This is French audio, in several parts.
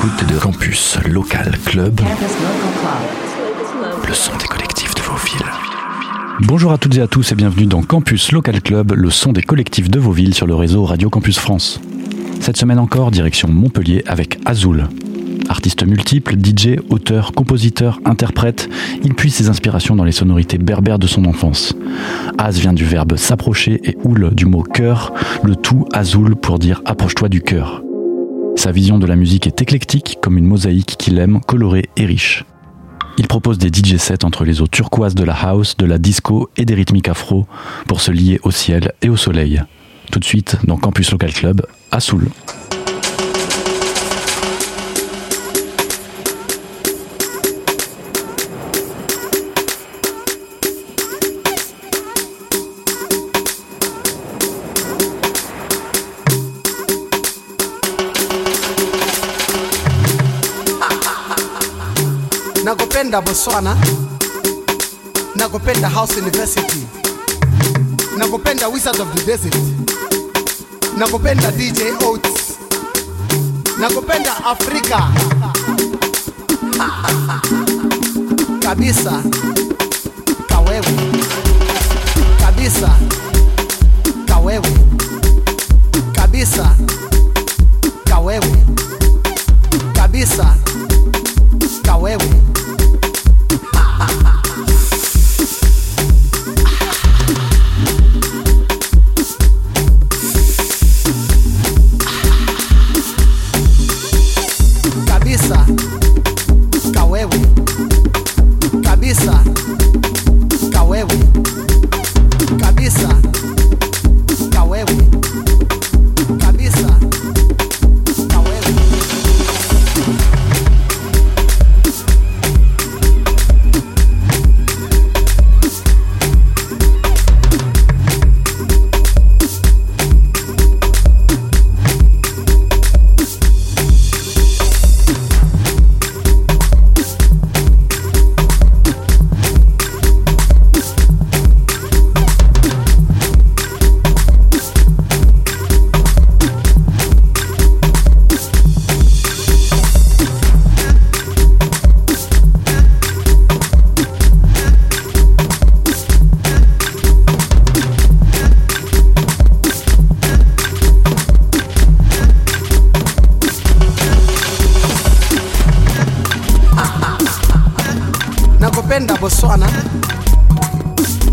de Campus Local Club, le son des collectifs de vos villes. Bonjour à toutes et à tous et bienvenue dans Campus Local Club, le son des collectifs de vos villes sur le réseau Radio Campus France. Cette semaine encore, direction Montpellier avec Azul. Artiste multiple, DJ, auteur, compositeur, interprète, il puise ses inspirations dans les sonorités berbères de son enfance. Az vient du verbe s'approcher et oul du mot cœur, le tout Azul pour dire approche-toi du cœur. Sa vision de la musique est éclectique, comme une mosaïque qu'il aime, colorée et riche. Il propose des DJ sets entre les eaux turquoises de la house, de la disco et des rythmiques afro pour se lier au ciel et au soleil. Tout de suite dans Campus Local Club à Soul. Nakupenda Botswana, nakupenda House University, nakupenda Wizard of the Desert, nakupenda DJ Oats, nakupenda Afrika. Kabisa, kawewe. Kabisa,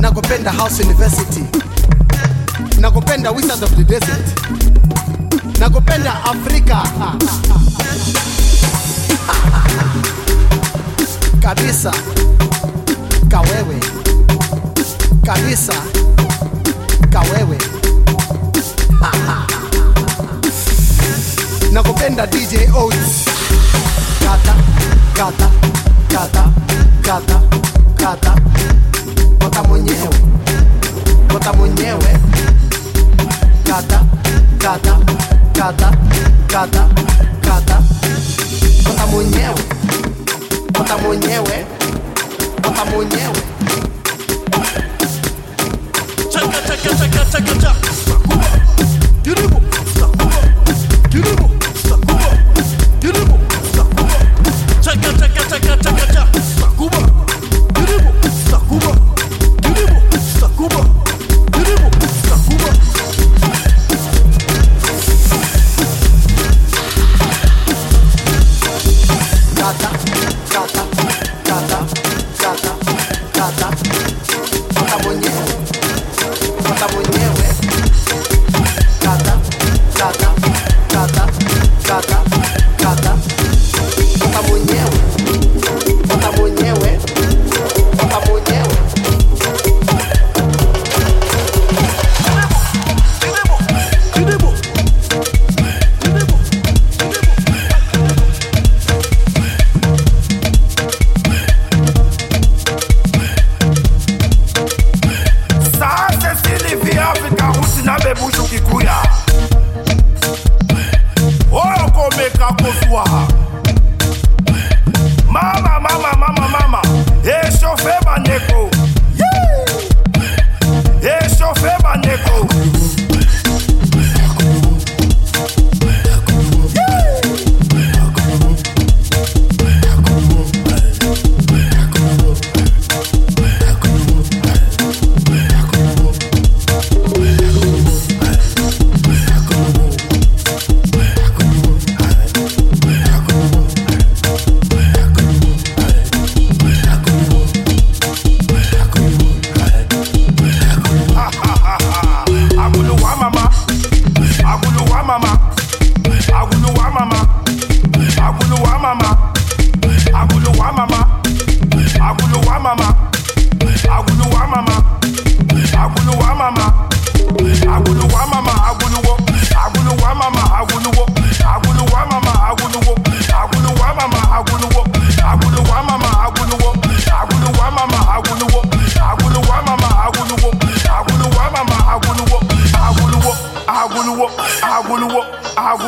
nakupenda House University, nakupenda Wizard of the Desert, nakupenda Afrika kabisa, kawewe. Kabisa, kawewe. Nakupenda DJ Oats kata kata kata kata kata mwenyewe. Kota mwenyewe. Kata kata kata kata kata. Kota mwenyewe. Kota mwenyewe. Kota mwenyewe. Chaka chaka chaka chaka chaka.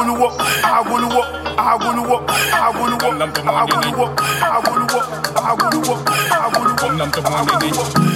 wanna walk, I wanna walk, I wanna walk, I wanna walk, I wanna walk, I wanna walk, I wanna walk, I wanna walk, I wanna walk.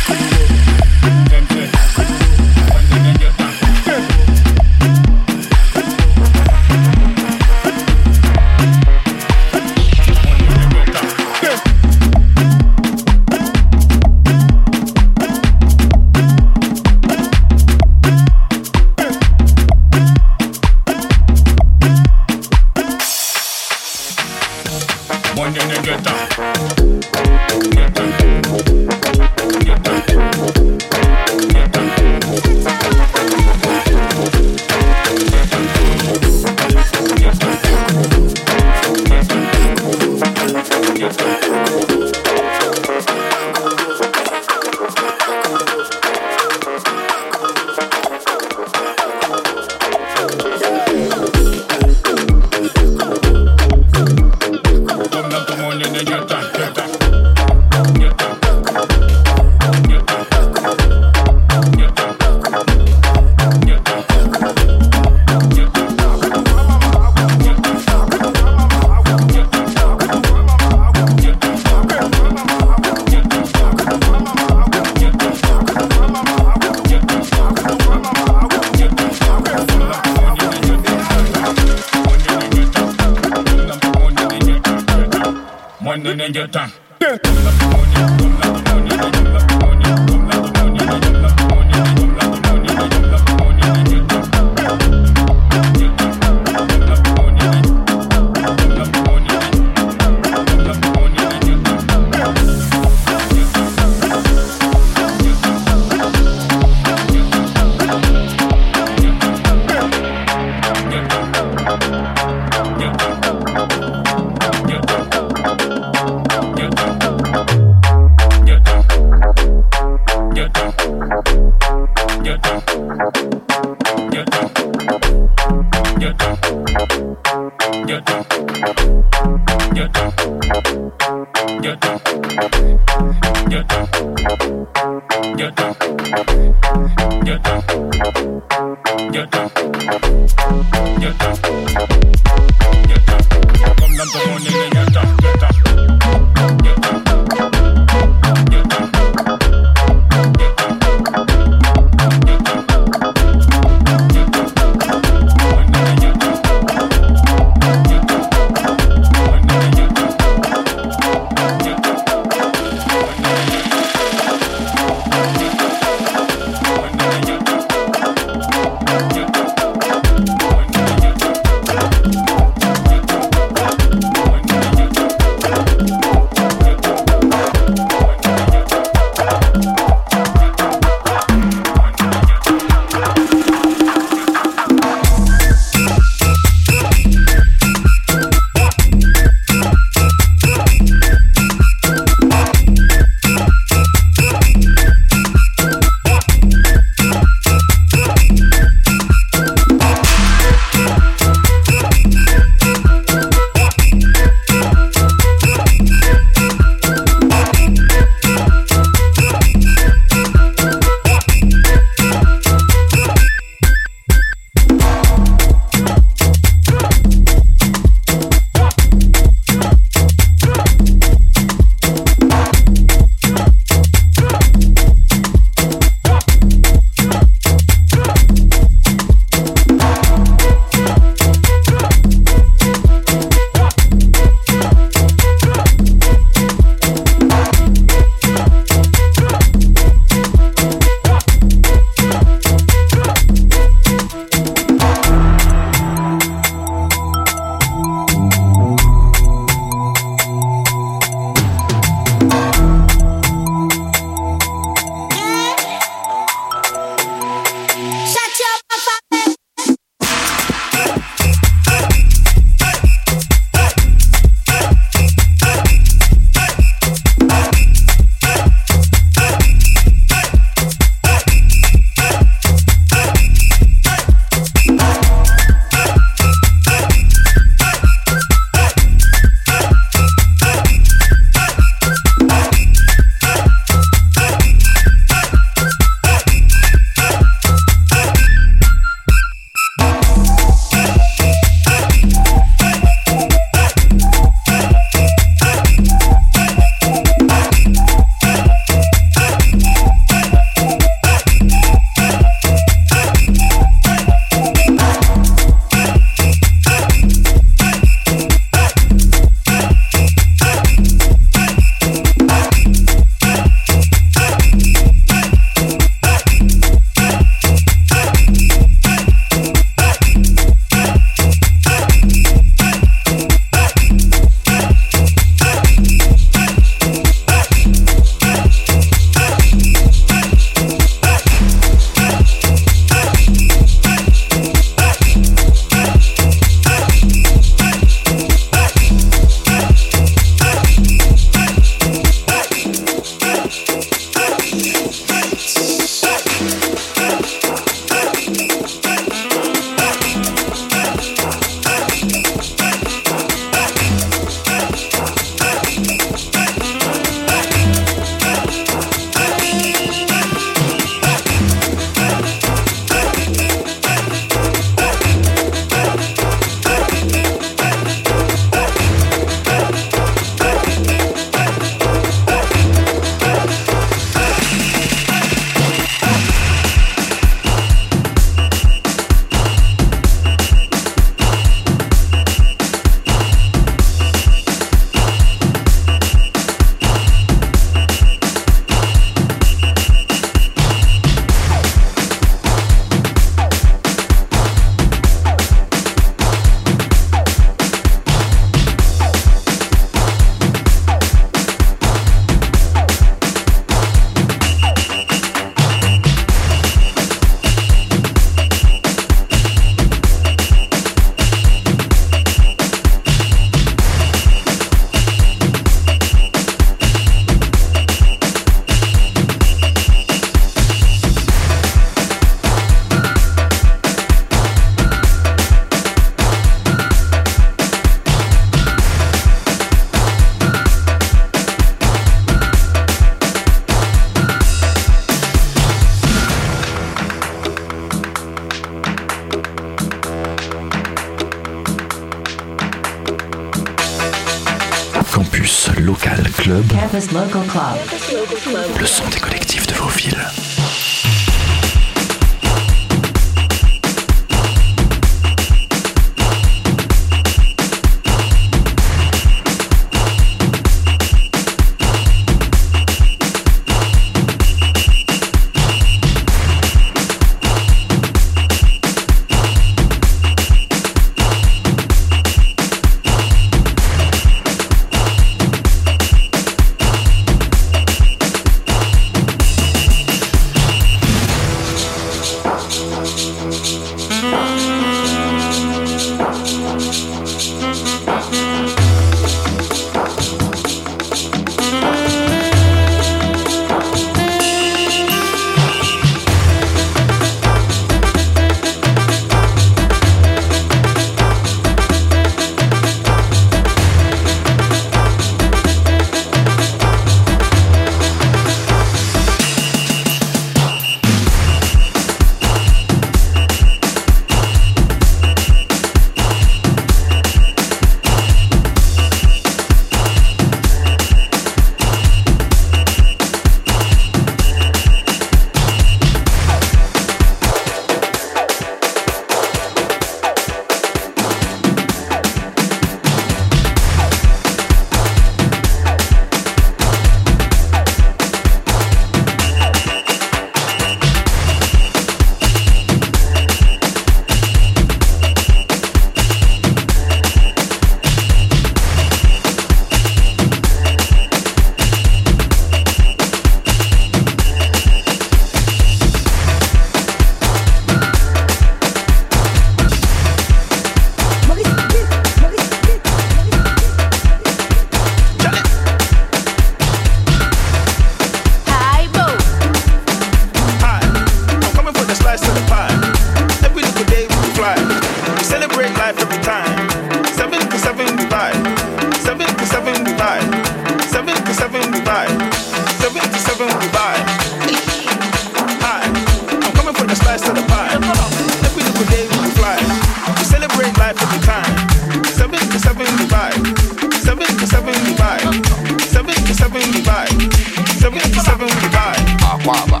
akwaba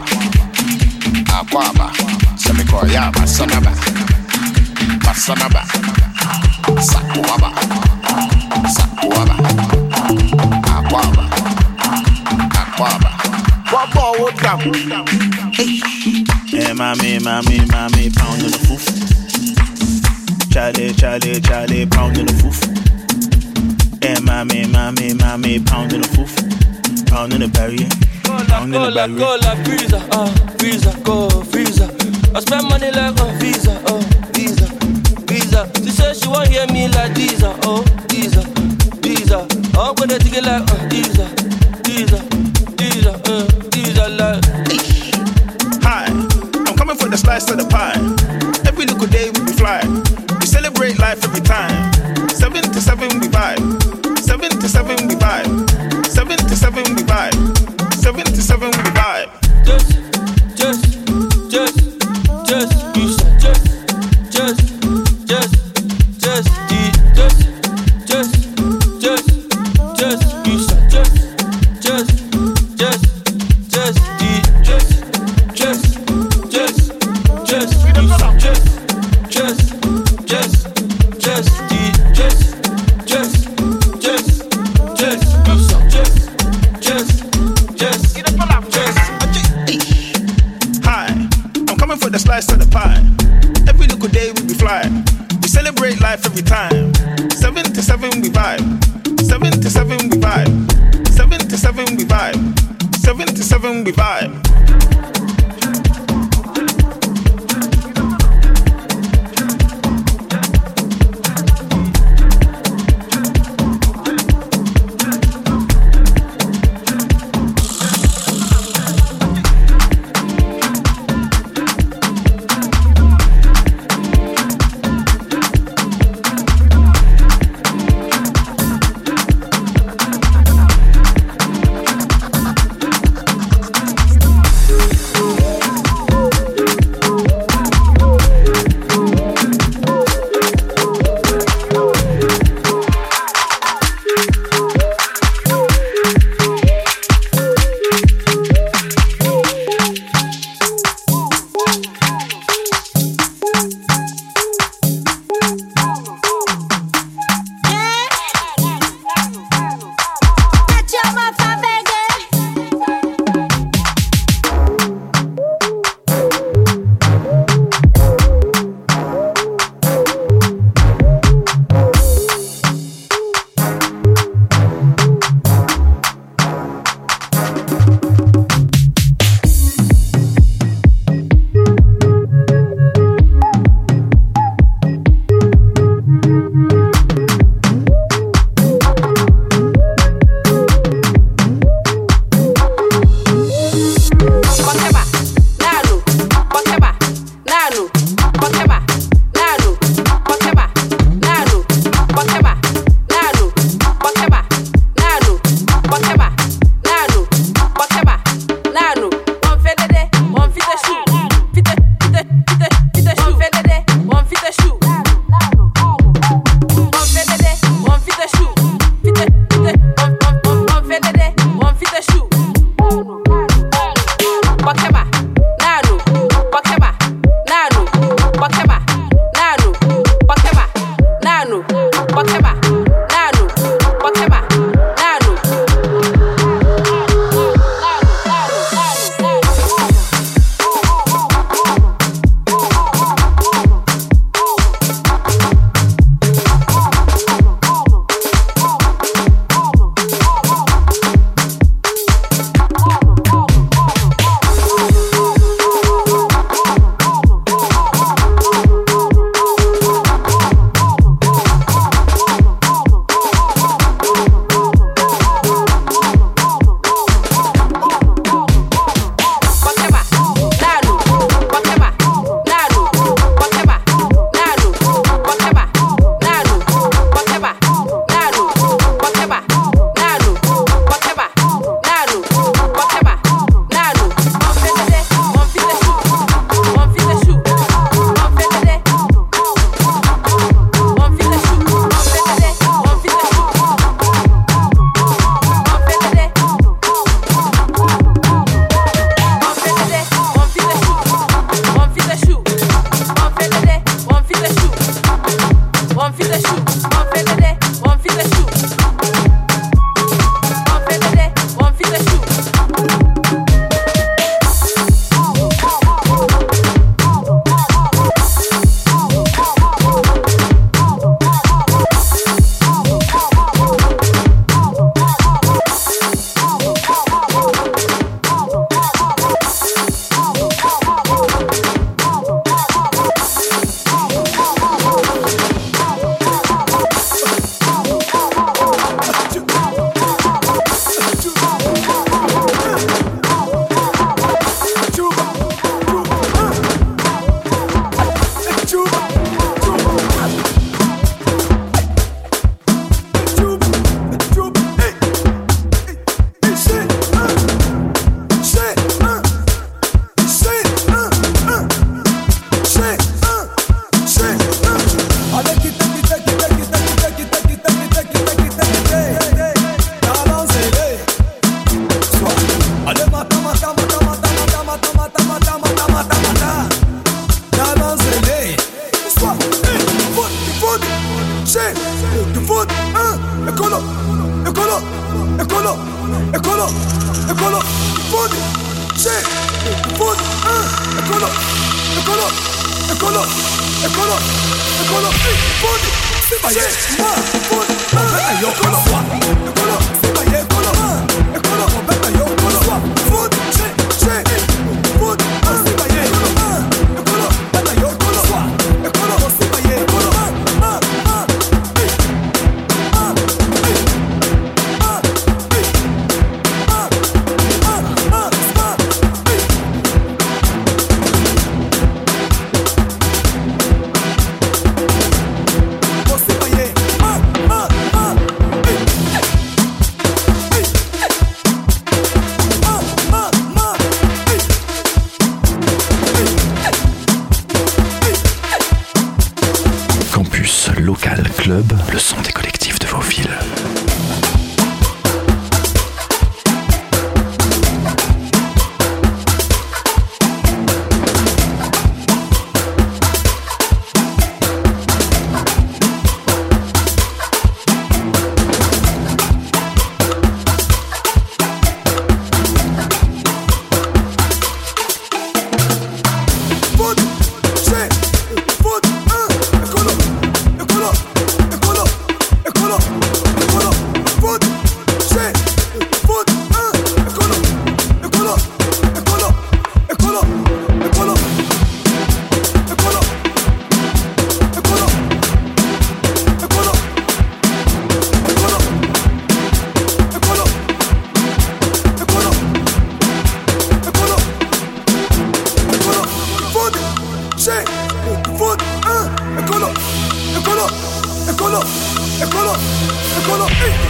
akwaba semikoya basanaba basanaba sakuaba sakuaba akwaba akwaba wabọ wo dam. ẹ máa mi máa mi máa mi pound in the foof. Charlie, Charlie, Charlie, pound in the foof. Ẹ máa mi máa mi pound in the foof. Pound in the barrier. Pounding the Cola, visa, uh, visa, go, visa. I spend money like a visa, oh, visa, visa. She said she want hear me like visa, oh,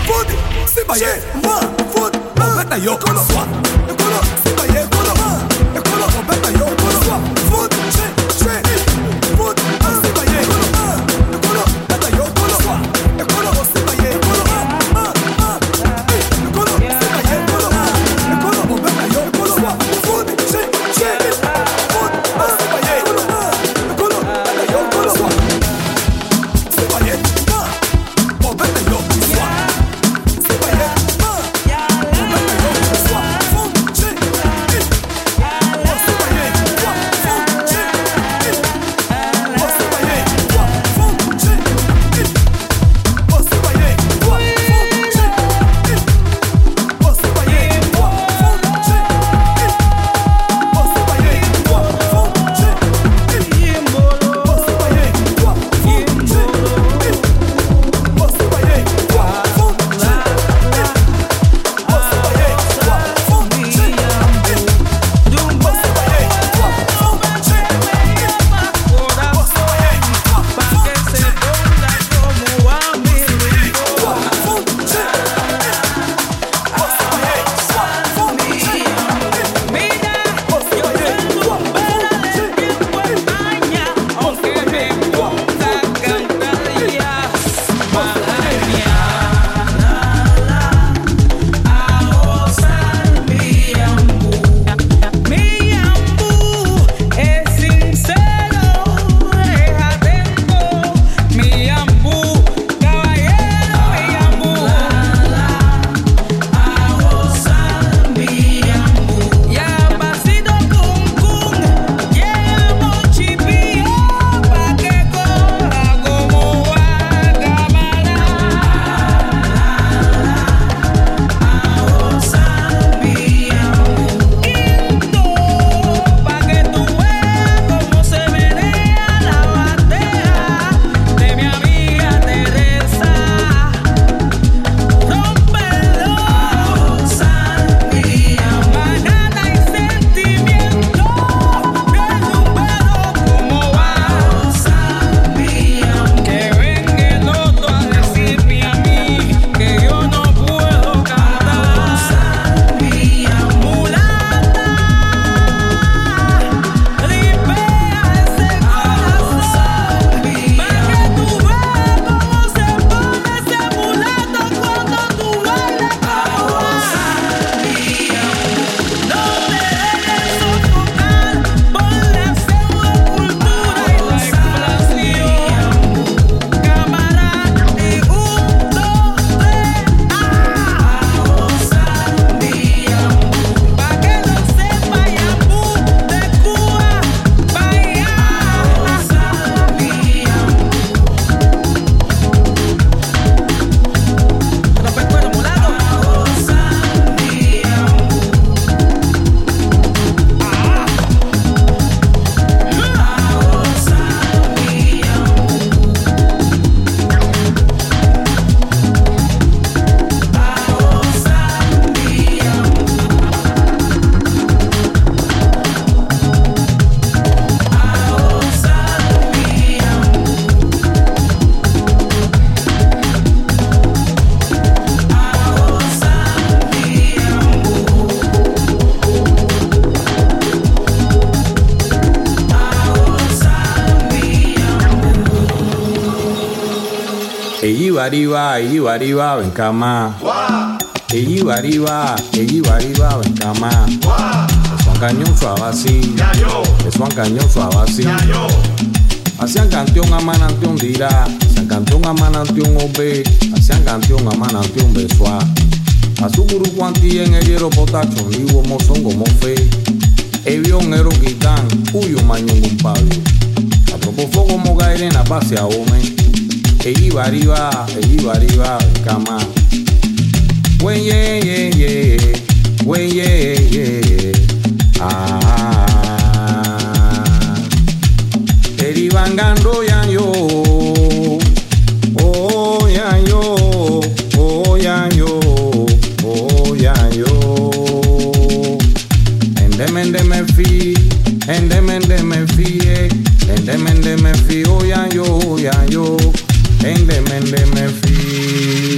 foot, c'est baillé, main, foot, on va tailler, qu'on en. Arriba, ella iba arriba, ven cama. Es un cañón suave así. Es un cañón suave así. Hacían canción a manantión dirá. Hacían canción a manantión obe. Hacían canción a manantión besua. A su guru cuanti en el hierro potacho. Ni como son como fe. Evión ero quitan. Uyo mañón un pablo. A propósito como gaire en la base a. Eiwariwa, Eiwariwa, come on. When yeah, yeah, yeah, when yeah, yeah, ah. Eribangando yan yo, oh yan yo, oh yan yo, oh yan yo. And them and them and fee, and them and them and fee, and them and them and oh yan yo, oh yan yo en de men de me fi.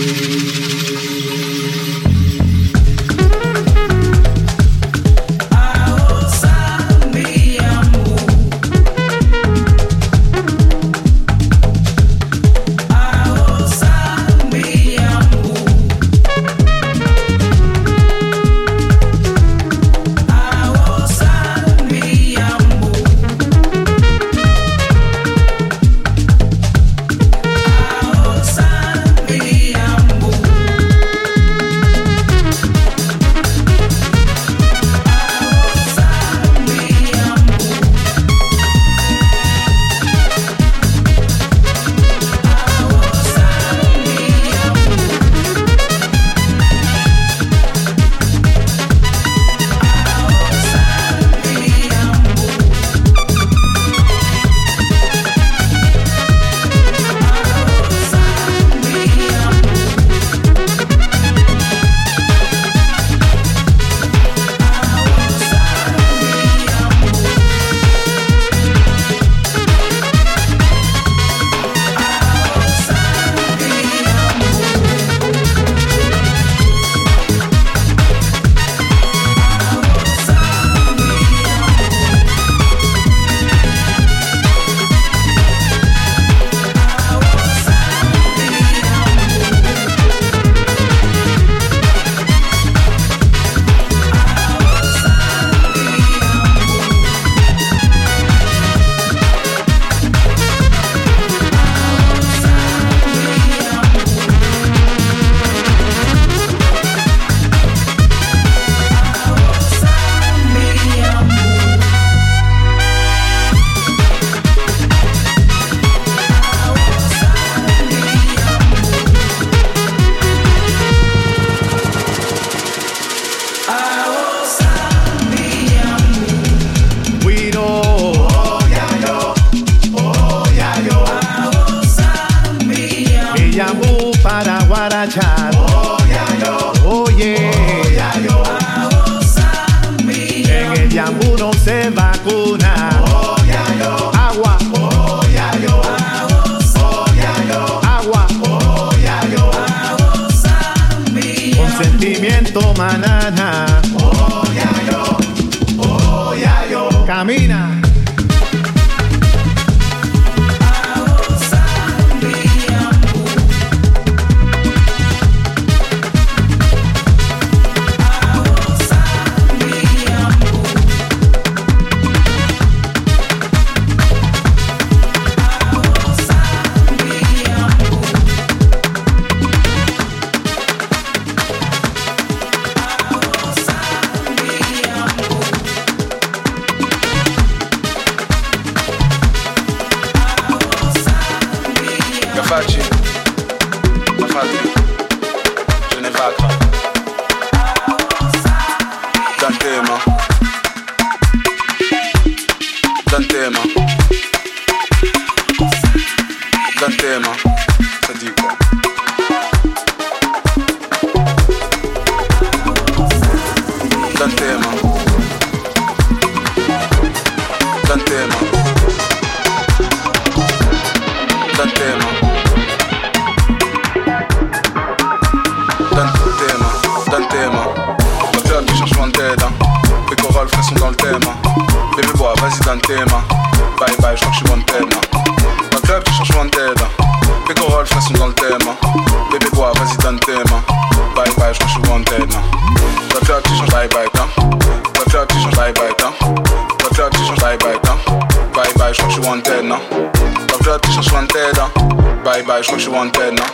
she wanted now.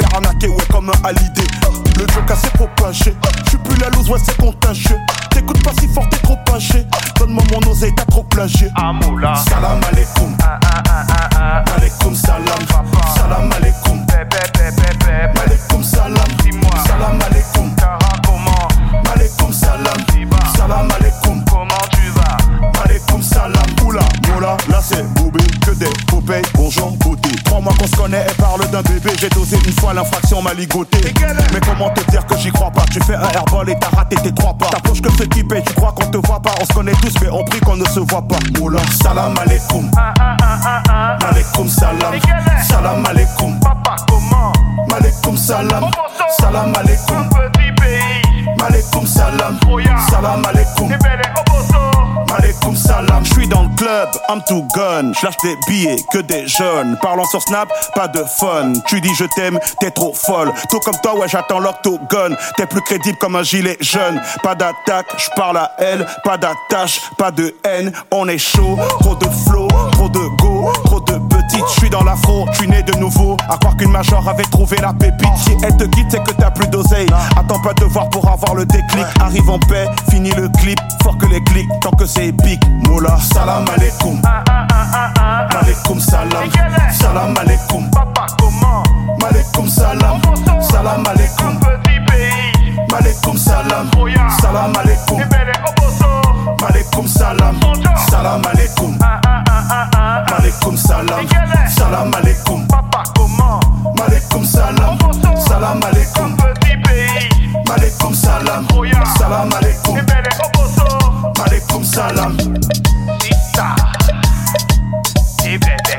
faire arnaquer, ouais, comme un halidé. Le joke assez trop pinché. J'suis plus la loose, ouais, c'est contagieux. T'écoutes pas si fort, t'es trop pinché. Donne-moi mon oseille, t'as trop plagié. Amoula. Salam alaikum. Ah, ah, ah, alaikum salam. Salam alaikum. l'infraction m'a ligoté. Mais comment te dire que j'y crois pas? Tu fais un airball et t'as raté tes trois pas. Ta poche que fait qui paye, tu crois qu'on te voit pas On se connaît tous, mais on prie qu'on ne se voit pas. Moula, salam alaikum. Malekoum salam. Salam alaikum. Papa, comment? Malekoum salam. Salam alaikum. Malekoum salam. Salam alaikum. Malekoum salam. Je suis dans le club, I'm too gun. Je lâche des billets que des jeunes. Parlant sur Snap, pas de fun. Tu dis je t'aime, t'es trop folle. Tout comme toi, ouais, j'attends l'octogone. T'es plus crédible comme un gilet jeune. Pas d'attaque, je parle à elle. Pas d'attache, pas de haine. On est chaud, trop de flow, trop de go, trop de petite. Je suis dans je suis né de nouveau. À croire qu'une major avait trouvé la pépite. Si elle te quitte, c'est que t'as plus d'oseille. Attends pas de voir pour avoir le déclic. Arrive en paix, fini le clip. Fort que les clics, tant que c'est épique. Moula, salam alaikum. Malekoum salam. Salam alaikum. Papa, comment? Malekoum salam. Salam alaikum. Petit pays. Malekoum salam. Oya. Salam alaikum. Malekoum salam. Salam alaikum. Malekoum salam. Salam alaikum. Papa, comment? Malekoum salam. Salam alaikum. Petit pays. Malekoum salam. Oya. Salam alaikum. Alekum salam. Dita. Ibe.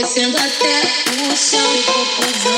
descendo até o céu. e vou